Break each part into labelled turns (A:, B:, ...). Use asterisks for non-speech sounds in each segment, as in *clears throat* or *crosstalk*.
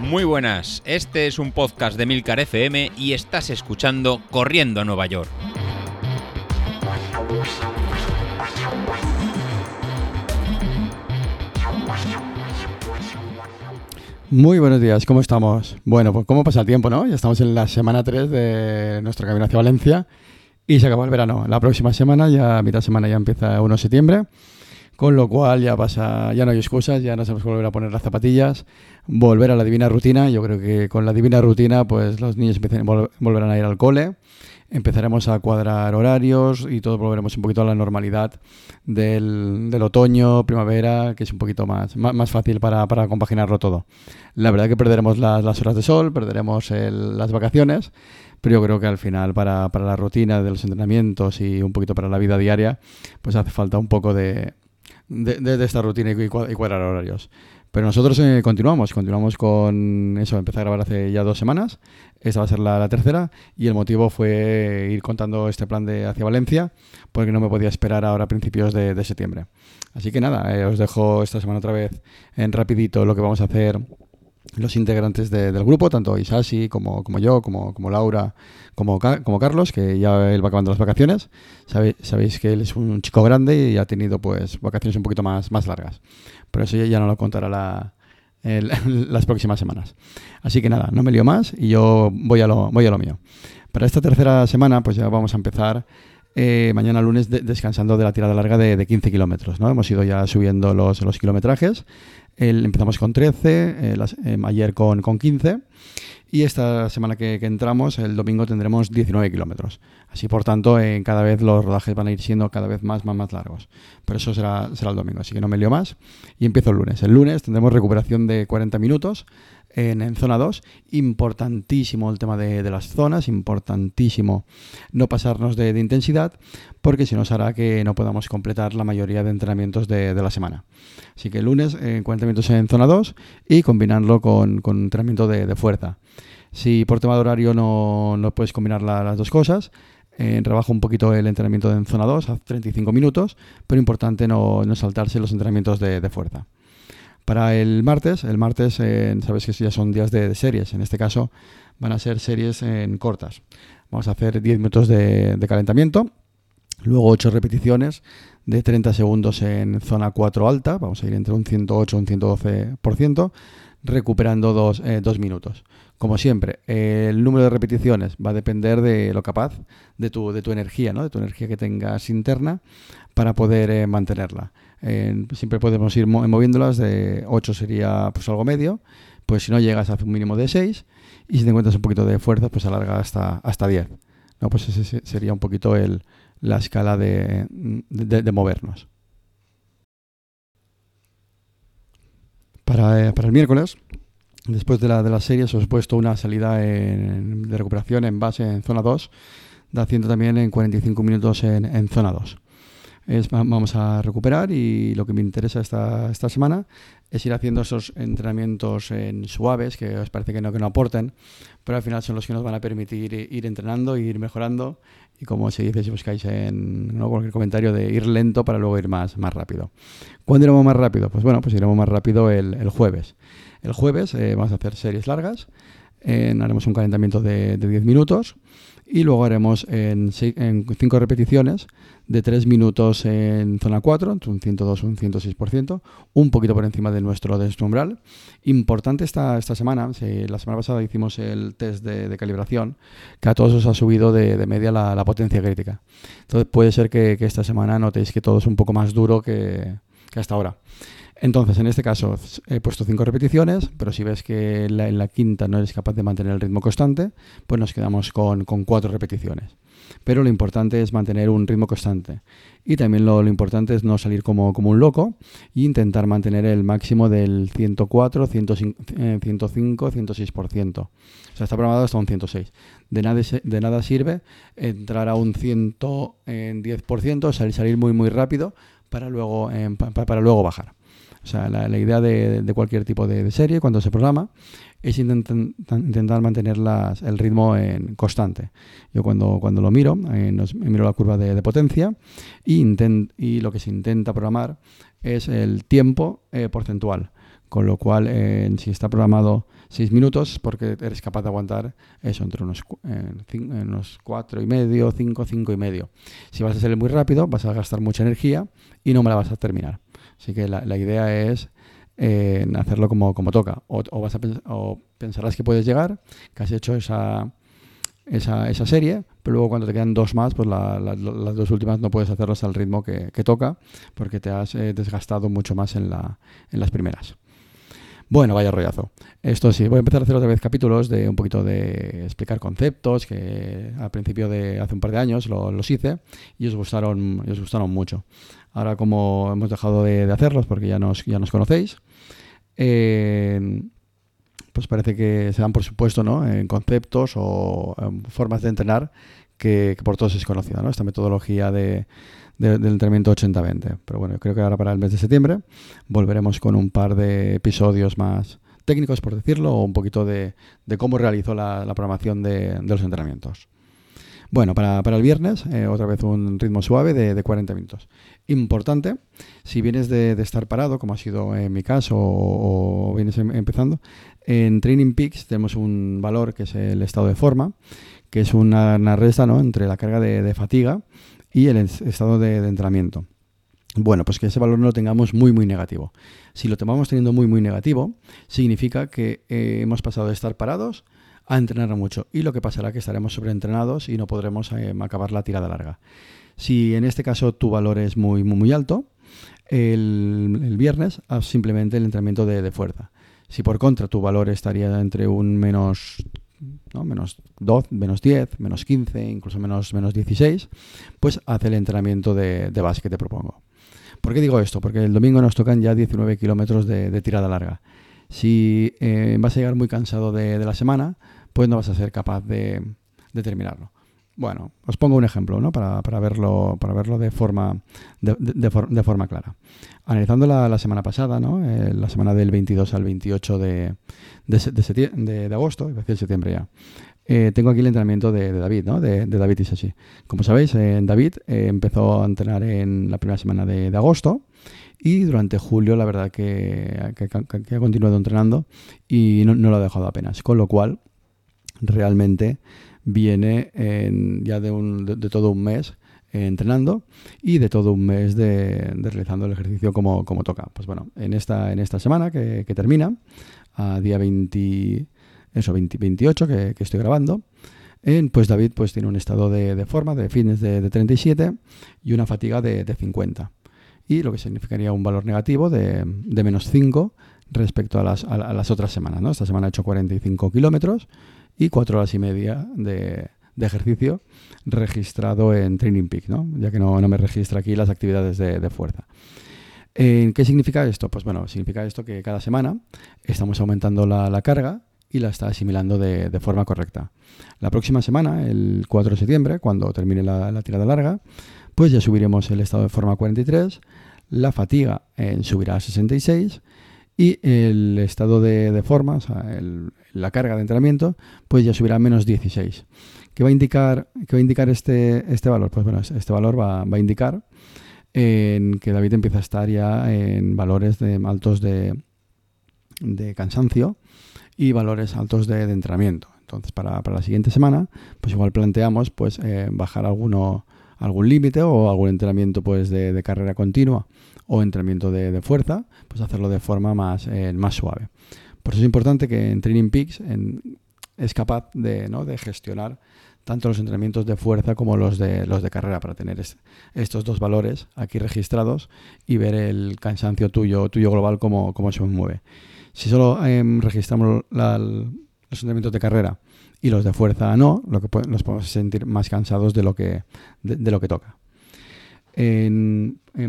A: Muy buenas, este es un podcast de Milcar FM y estás escuchando Corriendo a Nueva York.
B: Muy buenos días, ¿cómo estamos? Bueno, pues cómo pasa el tiempo, ¿no? Ya estamos en la semana 3 de nuestro camino hacia Valencia y se acabó el verano. La próxima semana, ya mitad semana ya empieza 1 de septiembre, con lo cual ya pasa, ya no hay excusas, ya no sabemos volver a poner las zapatillas, volver a la divina rutina. Yo creo que con la divina rutina, pues los niños volverán a ir al cole empezaremos a cuadrar horarios y todo volveremos un poquito a la normalidad del, otoño, primavera, que es un poquito más, más, fácil para, compaginarlo todo. La verdad que perderemos las, horas de sol, perderemos las vacaciones, pero yo creo que al final para, la rutina de los entrenamientos y un poquito para la vida diaria, pues hace falta un poco de, de, esta rutina y cuadrar horarios. Pero nosotros eh, continuamos, continuamos con eso, empecé a grabar hace ya dos semanas, esta va a ser la, tercera, y el motivo fue ir contando este plan de hacia Valencia, porque no me podía esperar ahora a principios de, septiembre. Así que nada, eh, os dejo esta semana otra vez en rapidito lo que vamos a hacer los integrantes del grupo, tanto Isasi como, como yo, como, como Laura, como, como Carlos, que ya él va acabando las vacaciones. sabéis que él es un chico grande y ha tenido pues vacaciones un poquito más, más largas. Pero eso ya no lo contará la, *laughs* las próximas semanas. Así que nada, no me lío más y yo voy a lo, voy a lo mío. Para esta tercera semana, pues ya vamos a empezar eh, mañana lunes descansando de la tirada larga de, de 15 kilómetros. ¿no? Hemos ido ya subiendo los, los kilometrajes. Empezamos con 13, eh, ayer con, con 15 y esta semana que, entramos, el domingo, tendremos 19 kilómetros. Así, por tanto, en cada vez los rodajes van a ir siendo cada vez más, más, más largos. Pero eso será, será el domingo, así que no me lío más. Y empiezo el lunes. El lunes tendremos recuperación de 40 minutos en, zona 2. Importantísimo el tema de, las zonas, importantísimo no pasarnos de, intensidad, porque si nos hará que no podamos completar la mayoría de entrenamientos de, la semana. Así que el lunes en 40 minutos en zona 2 y combinarlo con, entrenamiento de, fuerza. Si por tema de horario no, no puedes combinar las dos cosas, eh, trabajo un poquito el entrenamiento en zona 2 a 35 minutos, pero importante no saltarse los entrenamientos de, fuerza. Para el martes, el martes eh, sabéis que ya son días de, series, en este caso van a ser series en cortas. Vamos a hacer 10 minutos de, calentamiento, luego 8 repeticiones de 30 segundos en zona 4 alta, vamos a ir entre un 108 y un 112%, recuperando 2 eh, minutos. Como siempre, el número de repeticiones va a depender de lo capaz de tu, de tu energía, ¿no? de tu energía que tengas interna para poder eh, mantenerla siempre podemos ir moviéndolas, de 8 sería pues algo medio, pues si no llegas a un mínimo de 6 y si te encuentras un poquito de fuerza, pues alarga hasta, hasta 10. ¿no? Pues ese sería un poquito el, la escala de, de, movernos. Para, eh, para, el miércoles, después de la, de la serie, os he puesto una salida de recuperación en base en zona 2, haciendo también en 45 minutos en, en zona 2 vamos a recuperar y lo que me interesa esta, esta semana es ir haciendo esos entrenamientos en suaves que os parece que no, que no aporten, pero al final son los que nos van a permitir ir entrenando, ir mejorando y como se dice si buscáis en cualquier comentario de ir lento para luego ir más, más rápido. ¿Cuándo iremos más rápido? Pues bueno, pues iremos más rápido el, el jueves. El jueves eh, vamos a hacer series largas, haremos un calentamiento de, de 10 minutos y luego haremos en 5 repeticiones de 3 minutos en zona 4, entre un 102 y un 106%, un poquito por encima de nuestro, de umbral. Importante esta, esta semana, la semana pasada hicimos el test de, calibración, que a todos os ha subido de, media la, potencia crítica. Entonces puede ser que, esta semana notéis que todo es un poco más duro que, que hasta ahora. Entonces, en este caso he puesto cinco repeticiones, pero si ves que en la, quinta no eres capaz de mantener el ritmo constante, pues nos quedamos con, cuatro repeticiones. Pero lo importante es mantener un ritmo constante. Y también lo, importante es no salir como, un loco e intentar mantener el máximo del 104, 105, 105 106%. O sea, está programado hasta un 106. De nada, de nada sirve entrar a un 110%, salir, salir muy, muy rápido para luego, eh, para luego bajar. O sea, la, idea de, cualquier tipo de, serie cuando se programa es intentar mantener el ritmo en constante. Yo cuando, cuando lo miro, eh, miro la curva de, potencia y, y, lo que se intenta programar es el tiempo eh, porcentual. Con lo cual, eh, si está programado 6 minutos, porque eres capaz de aguantar eso entre unos, unos 4 y medio, 5, 5 y medio. Si vas a ser muy rápido, vas a gastar mucha energía y no me la vas a terminar. Así que la, idea es eh, hacerlo como, como toca. O, vas a o pensarás que puedes llegar, que has hecho esa, esa, esa, serie, pero luego cuando te quedan dos más, pues las dos últimas no puedes hacerlas al ritmo que, toca, porque te has eh, desgastado mucho más en, la, en las primeras. Bueno, vaya rollazo. Esto sí, voy a empezar a hacer otra vez capítulos de un poquito de explicar conceptos que al principio de hace un par de años los hice y os gustaron, os gustaron mucho. Ahora como hemos dejado de, hacerlos porque ya nos, ya nos conocéis, eh, pues parece que se dan por supuesto ¿no? en conceptos o formas de entrenar que, por todos es conocida, ¿no? esta metodología de, del entrenamiento 80-20. Pero bueno, creo que ahora para el mes de septiembre volveremos con un par de episodios más técnicos, por decirlo, o un poquito de, cómo realizó la, programación de, los entrenamientos. Bueno, para, el viernes, eh, otra vez un ritmo suave de, 40 minutos. Importante, si vienes de, estar parado, como ha sido en mi caso, o, vienes em, empezando, en Training Peaks tenemos un valor que es el estado de forma, que es una, una resta ¿no? entre la carga de, fatiga y el estado de, entrenamiento. Bueno, pues que ese valor no lo tengamos muy, muy negativo. Si lo tomamos teniendo muy, muy negativo, significa que eh, hemos pasado de estar parados a entrenar mucho. Y lo que pasará es que estaremos sobreentrenados y no podremos eh, acabar la tirada larga. Si en este caso tu valor es muy, muy, muy alto, el, viernes haz simplemente el entrenamiento de, de fuerza. Si por contra tu valor estaría entre un menos menos 12, menos 10, menos 15, incluso menos, menos 16, pues haz el entrenamiento de, base que te propongo. ¿Por qué digo esto? Porque el domingo nos tocan ya 19 kilómetros de, tirada larga. Si eh, vas a llegar muy cansado de, la semana, pues no vas a ser capaz de terminarlo. Bueno, os pongo un ejemplo ¿no? para, verlo, para verlo de forma, de, forma clara. Analizando la, semana pasada, ¿no? Eh, la semana del 22 al 28 de, de, agosto, decir septiembre ya, eh, tengo aquí el entrenamiento de, David, ¿no? de, David Isachi. Como sabéis, eh, David empezó a entrenar en la primera semana de, agosto y durante julio la verdad que, ha continuado entrenando y no, no, lo ha dejado apenas. Con lo cual, realmente viene ya de, todo un mes eh, entrenando y de todo un mes de, realizando el ejercicio como, toca. Pues bueno, en esta, en esta semana que, termina, a día 20, eso, 28 que, estoy grabando, pues David pues tiene un estado de, forma, de fitness de, 37 y una fatiga de, 50. Y lo que significaría un valor negativo de, menos 5 respecto a las, a, las otras semanas. Esta semana ha hecho 45 kilómetros y cuatro horas y media de, ejercicio registrado en Training Peak, ¿no? ya que no, me registra aquí las actividades de, fuerza. ¿Qué significa esto? Pues bueno, significa esto que cada semana estamos aumentando la, carga y la está asimilando de, forma correcta. La próxima semana, el 4 de septiembre, cuando termine la, tirada larga, pues ya subiremos el estado de forma a 43, la fatiga subirá a 66 y el estado de, forma, o sea, la carga de entrenamiento, pues ya subirá a menos 16. ¿Qué va a indicar, qué va a indicar este, este valor? Pues bueno, este valor va, a indicar en que David empieza a estar ya en valores de, altos de, de cansancio y valores altos de, entrenamiento. Entonces, para, la siguiente semana, pues igual planteamos pues eh, bajar alguno, algún límite o algún entrenamiento pues de carrera continua o entrenamiento de, fuerza, pues hacerlo de forma más, eh, más suave. Por eso es importante que en Training Peaks es capaz de, ¿no? de gestionar tanto los entrenamientos de fuerza como los de, los de carrera para tener estos dos valores aquí registrados y ver el cansancio tuyo, tuyo global cómo, cómo se mueve. Si solo em, registramos los entrenamientos de carrera y los de fuerza no, lo que nos podemos sentir más cansados de lo que, de lo que toca.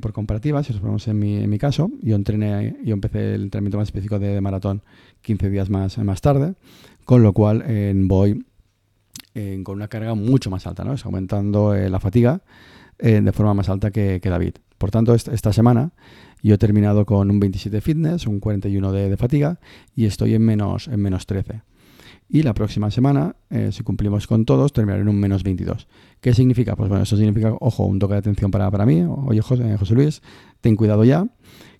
B: Por comparativa, si nos ponemos en mi, caso, yo entrené, yo empecé el entrenamiento más específico de, maratón 15 días más, más tarde, con lo cual voy con una carga mucho más alta, ¿no? Es aumentando eh, la fatiga eh, de forma más alta que, David. Por tanto, esta, semana Yo he terminado con un 27 fitness, un 41 de, de fatiga y estoy en menos, en menos 13. Y la próxima semana, eh, si cumplimos con todos, terminaré en un menos 22. ¿Qué significa? Pues bueno, eso significa, ojo, un toque de atención para, para mí. Oye, José, José Luis, ten cuidado ya,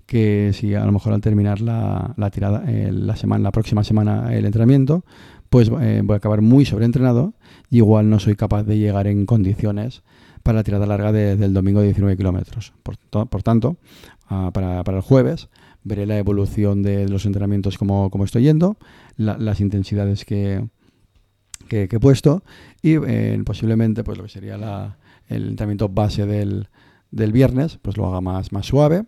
B: que si a lo mejor al terminar la, la tirada, eh, la, semana, la próxima semana el entrenamiento, pues eh, voy a acabar muy sobreentrenado y igual no soy capaz de llegar en condiciones para la tirada larga de, del domingo de 19 kilómetros. Por, tanto, uh, para, para el jueves veré la evolución de los entrenamientos, como, como estoy yendo, la, las intensidades que, que, he puesto y eh, posiblemente pues lo que sería la, el entrenamiento base del, del, viernes, pues lo haga más, más suave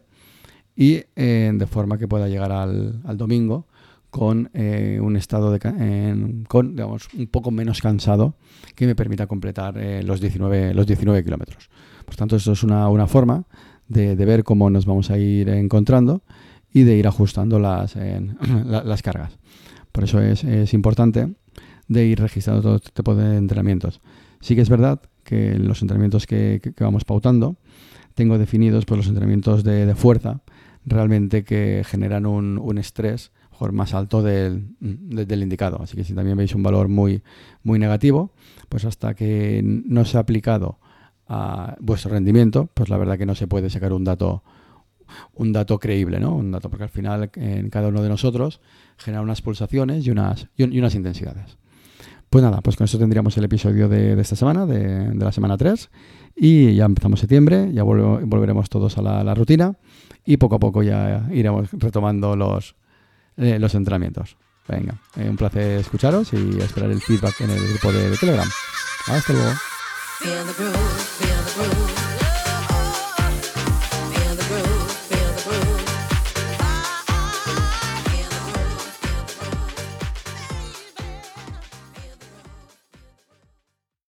B: y eh, de forma que pueda llegar al, al domingo con eh, un estado de, con digamos un poco menos cansado que me permita completar los 19 los 19 kilómetros. Por tanto esto es una, una forma de, ver cómo nos vamos a ir encontrando y de ir ajustando las, *clears throat* la, las cargas por eso es, es, importante de ir registrando todo este tipo de entrenamientos sí que es verdad que los entrenamientos que, que, que vamos pautando tengo definidos pues los entrenamientos de, de fuerza realmente que generan un, un estrés más alto del, del, indicado. Así que si también veis un valor muy, muy negativo, pues hasta que no se ha aplicado a vuestro rendimiento, pues la verdad que no se puede sacar un dato un dato creíble, ¿no? Un dato, porque al final en cada uno de nosotros genera unas pulsaciones y unas, y unas intensidades. Pues nada, pues con eso tendríamos el episodio de, esta semana, de, la semana 3, y ya empezamos septiembre, ya volve, volveremos todos a la, rutina, y poco a poco ya iremos retomando los, eh, los entrenamientos. Venga, eh, un placer escucharos y esperar el feedback en el grupo de Telegram. Hasta luego.